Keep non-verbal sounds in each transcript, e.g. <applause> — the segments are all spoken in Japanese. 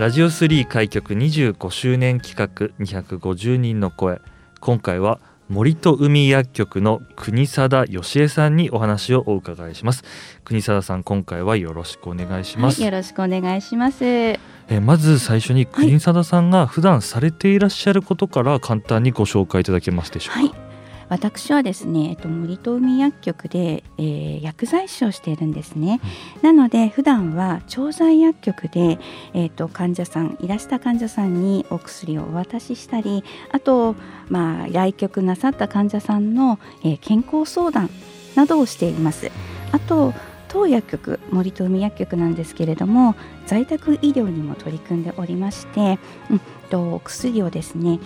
ラジオ3開局25周年企画250人の声。今回は森と海薬局の国貞義恵さんにお話をお伺いします。国貞さん今回はよろしくお願いします、はい、よろしくお願いします。えまず最初に国貞さんが普段されていらっしゃることから簡単にご紹介いただけますでしょうか、はい私はですね、えっと、森と海薬局で、えー、薬剤師をしているんですね、うん、なので普段は調剤薬局で、えっと、患者さんいらした患者さんにお薬をお渡ししたりあと、まあ、来局なさった患者さんの、えー、健康相談などをしています。あと当薬局森と海薬局なんですけれども在宅医療にも取り組んでおりまして、うん、とお薬をですね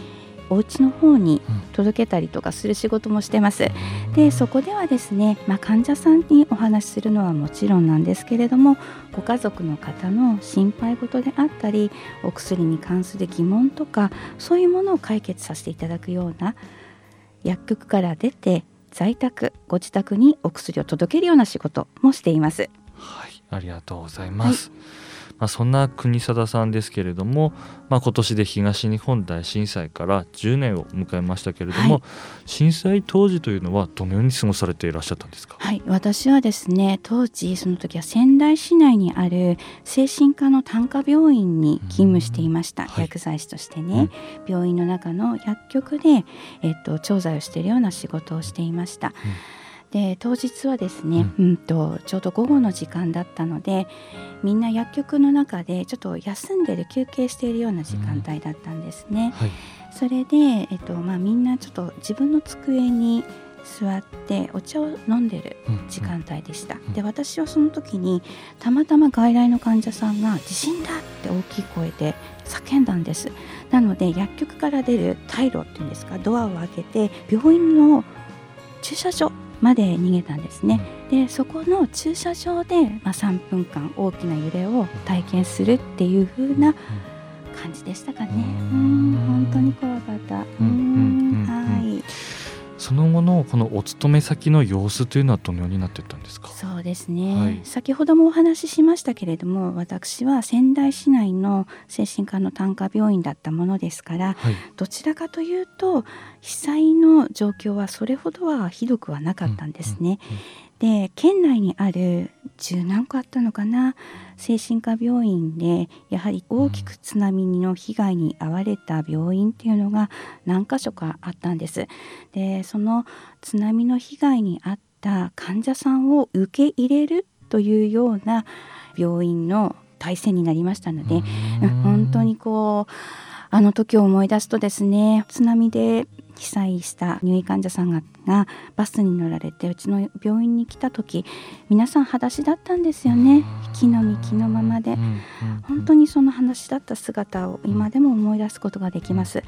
お家の方に届けたりとかする仕事もしてます。でそこではですね、まあ、患者さんにお話しするのはもちろんなんですけれどもご家族の方の心配事であったりお薬に関する疑問とかそういうものを解決させていただくような薬局から出て在宅ご自宅にお薬を届けるような仕事もしています。はい、ありがとうございます。はいまあ、そんな国定さんですけれども、まあ、今年で東日本大震災から10年を迎えましたけれども、はい、震災当時というのはどのように過ごされていらっしゃったんですか、はい、私はですね当時その時は仙台市内にある精神科の単科病院に勤務していました、はい、薬剤師としてね、うん、病院の中の薬局で、えっと、調剤をしているような仕事をしていました。うんで当日はですね、うん、うんとちょうど午後の時間だったのでみんな薬局の中でちょっと休んでる休憩しているような時間帯だったんですね。うんはい、それで、えっとまあ、みんなちょっと自分の机に座ってお茶を飲んでる時間帯でした、うん。うん、で私はその時にたまたま外来の患者さんが「地震だ!」って大きい声で叫んだんです。なので薬局から出る退路っていうんですかドアを開けて病院の駐車場まで逃げたんですね。でそこの駐車場で、まあ、3分間大きな揺れを体験するっていう風な感じでしたかね。うん本当に怖かった。うんはい。その後のこのお勤め先の様子というのはどのようになっていったんですか？そうですね、はい、先ほどもお話ししましたけれども私は仙台市内の精神科の単科病院だったものですから、はい、どちらかというと被災の状況はそれほどはひどくはなかったんですね。うんうんうんで県内にある10何個あったのかな？精神科病院でやはり大きく津波の被害に遭われた病院っていうのが何箇所かあったんです。でその津波の被害に遭った患者さんを受け入れるというような病院の体制になりましたので本当にこうあの時を思い出すとですね津波で被災した入院患者さんががバスに乗られてうちの病院に来た時皆さん裸足だったんですよね。木の幹のままで。本当にその話だった姿を今でも思い出すことができます。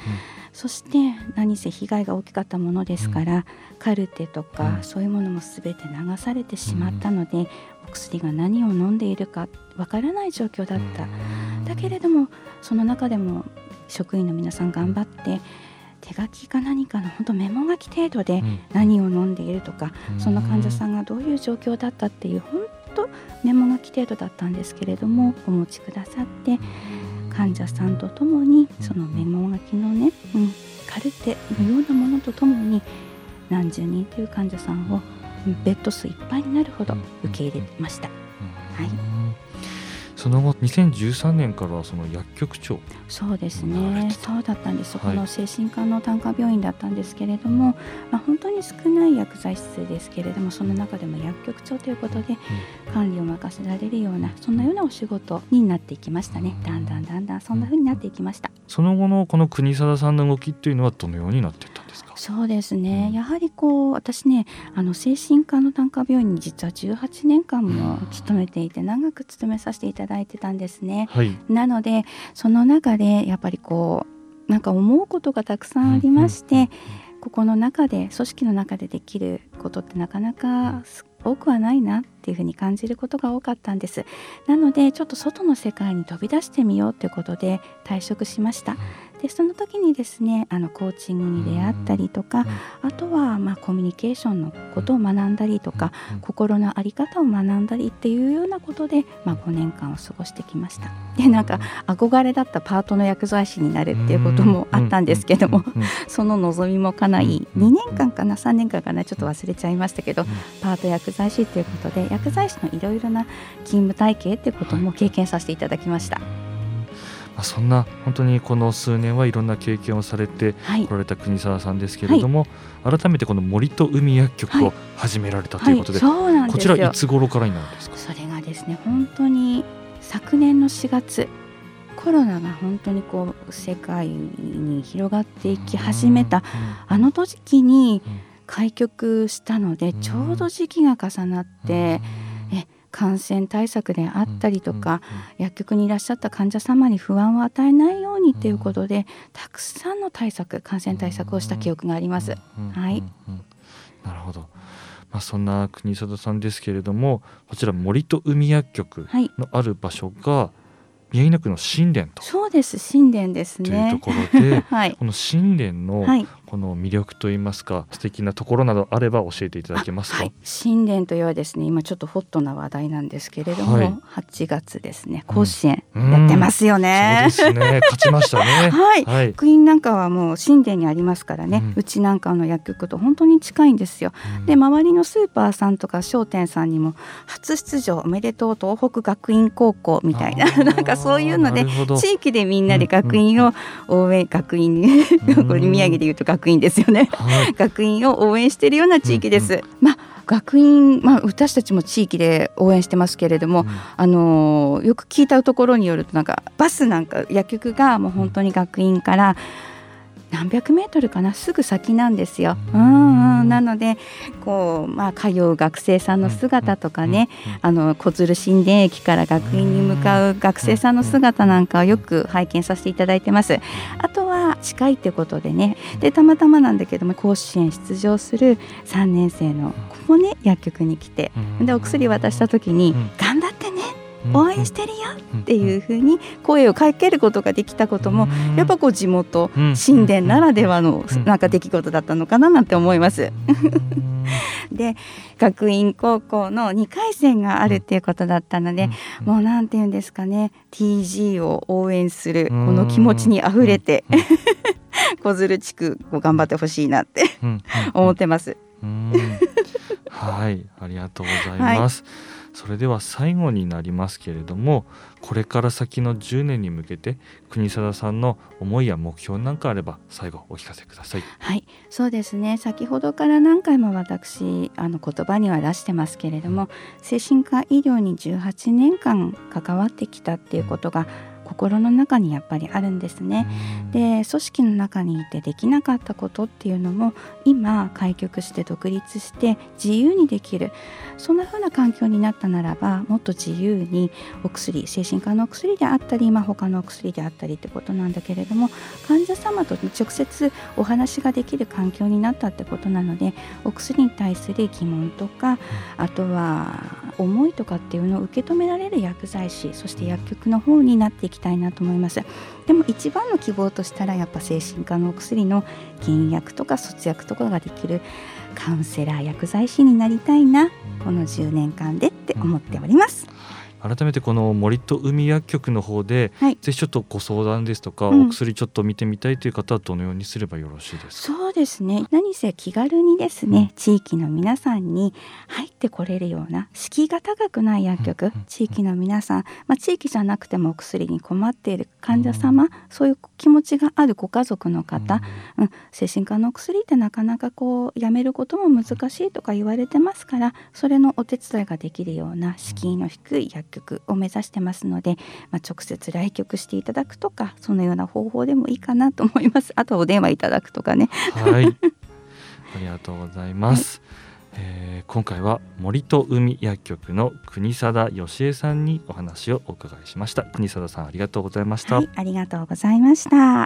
そして何せ被害が大きかったものですからカルテとかそういうものも全て流されてしまったのでお薬が何を飲んでいるかわからない状況だった。だけれどもその中でも職員の皆さん頑張って手書きか何かの本当メモ書き程度で何を飲んでいるとか、うん、その患者さんがどういう状況だったっていう本当メモ書き程度だったんですけれどもお持ちくださって患者さんと共にそのメモ書きのね、うん、カルテのようなものとともに何十人という患者さんをベッド数いっぱいになるほど受け入れました。はいその後2013年からはその薬局長。そうですね。そうだったんです。そこの精神科の単科病院だったんですけれども、まあ、本当に少ない薬剤室ですけれどもその中でも薬局長ということで管理を任せられるようなそんなようなお仕事になっていきましたね。だんだんだんだんそんなふうになっていきました。その後のこの国定さんの動きっていうのはどのようになってですか？そうですね、やはりこう私ねあの精神科の単科病院に実は18年間も勤めていて長く勤めさせていただいてたんですね。はい、なのでその中でやっぱりこうなんか思うことがたくさんありまして、ここの中で組織の中でできることってなかなか多くはないなっていうふうに感じることが多かったんです。なのでちょっと外の世界に飛び出してみようということで退職しましたでその時にですねあのコーチングに出会ったりとか、あとはまあコミュニケーションのことを学んだりとか、心の在り方を学んだりっていうようなことで、まあ、5年間を過ごしてきました。でなんか憧れだったパートの薬剤師になるっていうこともあったんですけども、その望みもかない2年間かな3年間かなちょっと忘れちゃいましたけど、パート薬剤師っていうことで薬剤師のいろいろな勤務体系っていうことも経験させていただきました。まあ、そんな本当にこの数年はいろんな経験をされてこられた国沢さんですけれども、はい、改めてこの森と海薬局を始められたということではい。はい、こちらいつ頃からになるんですか？それがですね本当に昨年の4月コロナが本当にこう世界に広がっていき始めたあの時に開局したのでちょうど時期が重なってえ感染対策であったりとか、薬局にいらっしゃった患者様に不安を与えないようにということで、たくさんの対策感染対策をした記憶があります。はい、なるほど。まあ、そんな国里さんですけれどもこちら森と海薬局のある場所が、はい宮城野区の神殿と。そうです。神殿ですね。というところで、<laughs> はい、この神殿のこの魅力といいますか、はい、素敵なところなどあれば教えていただけますか、はい、神殿というはですね今ちょっとホットな話題なんですけれども、はい、8月ですね甲子園やってますよね、うん、そうですね。勝ちましたね。<laughs> はい、はい、クイーンなんかはもう神殿にありますからね、うん、ちなんかの薬局と本当に近いんですよ、うん、で周りのスーパーさんとか商店さんにも初出場おめでとう東北学院高校みたいななんかそういうので地域でみんなで学院を応援、学院に <laughs> これ宮城でいうと学院ですよね、はい、学院を応援しているような地域です。まあ学院、まあ、私たちも地域で応援してますけれども、うん、あのよく聞いたところによるとなんかバスなんか薬局がもう本当に学院から、何百メートルかなすぐ先なんですよ。うん。うん、なのでこう、まあ、通う学生さんの姿とかねあの小鶴神殿駅から学院に向かう学生さんの姿なんかをよく拝見させていただいてます。あとは近いってことでね。でたまたまなんだけども甲子園出場する3年生の子もね薬局に来て。でお薬渡した時に「頑張ってね」応援してるよっていうふうに声をかけることができたこともやっぱこう地元神殿ならではのなんか出来事だったのかななんて思います。<laughs> で学院高校の2回戦があるっていうことだったので、もうなんて言うんですかね TG を応援するこの気持ちにあふれて <laughs> 小鶴地区を頑張ってほしいなって思ってます。はいありがとうございます。はいそれでは最後になりますけれどもこれから先の10年に向けて国定さんの思いや目標なんかあれば最後お聞かせください。はいそうですね先ほどから何回も私あの言葉には出してますけれども精神科医療に18年間関わってきたっていうことが心の中にやっぱりあるんですね。で組織の中にいてできなかったことっていうのも今開局して独立して自由にできるそんな風な環境になったならばもっと自由にお薬精神科のお薬であったり、まあ、他のお薬であったりってことなんだけれども患者様と直接お話ができる環境になったってことなのでお薬に対する疑問とかあとは思いとかっていうのを受け止められる薬剤師そして薬局の方になっていきたいなと思いますでも一番の希望としたらやっぱ精神科のお薬の減薬とか卒薬とかができるカウンセラー薬剤師になりたいなこの10年間でって思っております。改めてこの森と海薬局の方で、はい、ぜひちょっとご相談ですとか、うん、お薬ちょっと見てみたいという方はどのようにすればよろしいですか？そうですね。何せ気軽にですね、うん、地域の皆さんに入ってこれるような敷居が高くない薬局、うん、地域の皆さん、まあ、地域じゃなくてもお薬に困っている患者様、そういう気持ちがあるご家族の方、うん。精神科のお薬ってなかなかこうやめることも難しいとか言われてますからそれのお手伝いができるような敷居の低い薬局局を目指してますので、まあ、直接来局していただくとかそのような方法でもいいかなと思います。<laughs> あとはお電話いただくとかね。はい。ありがとうございます、はいえー、今回は森と海薬局の国貞義恵さんにお話をお伺いしました国貞さんありがとうございました、はい、ありがとうございました